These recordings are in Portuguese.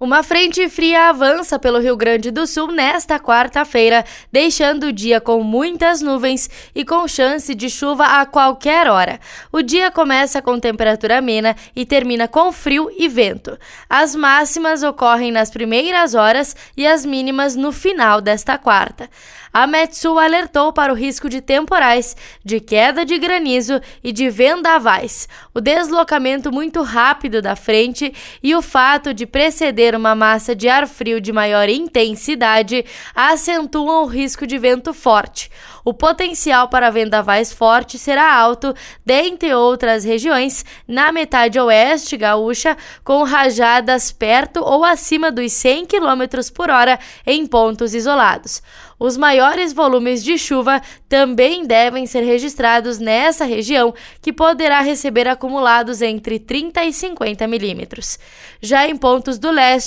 Uma frente fria avança pelo Rio Grande do Sul nesta quarta-feira, deixando o dia com muitas nuvens e com chance de chuva a qualquer hora. O dia começa com temperatura amena e termina com frio e vento. As máximas ocorrem nas primeiras horas e as mínimas no final desta quarta. A Metsul alertou para o risco de temporais, de queda de granizo e de vendavais. O deslocamento muito rápido da frente e o fato de preceder uma massa de ar frio de maior intensidade acentuam o risco de vento forte. O potencial para vendavais fortes será alto, dentre outras regiões, na metade oeste gaúcha, com rajadas perto ou acima dos 100 km por hora em pontos isolados. Os maiores volumes de chuva também devem ser registrados nessa região, que poderá receber acumulados entre 30 e 50 milímetros. Já em pontos do leste,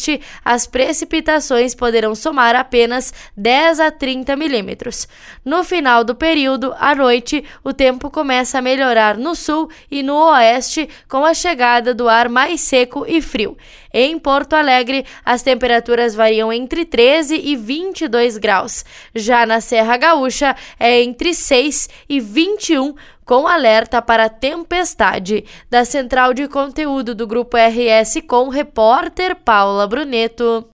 as precipitações poderão somar apenas 10 a 30 milímetros. No final do período, à noite, o tempo começa a melhorar no sul e no oeste com a chegada do ar mais seco e frio. Em Porto Alegre, as temperaturas variam entre 13 e 22 graus. Já na Serra Gaúcha, é entre 6 e 21 com alerta para tempestade. Da central de conteúdo do Grupo RS com repórter Paula Bruneto.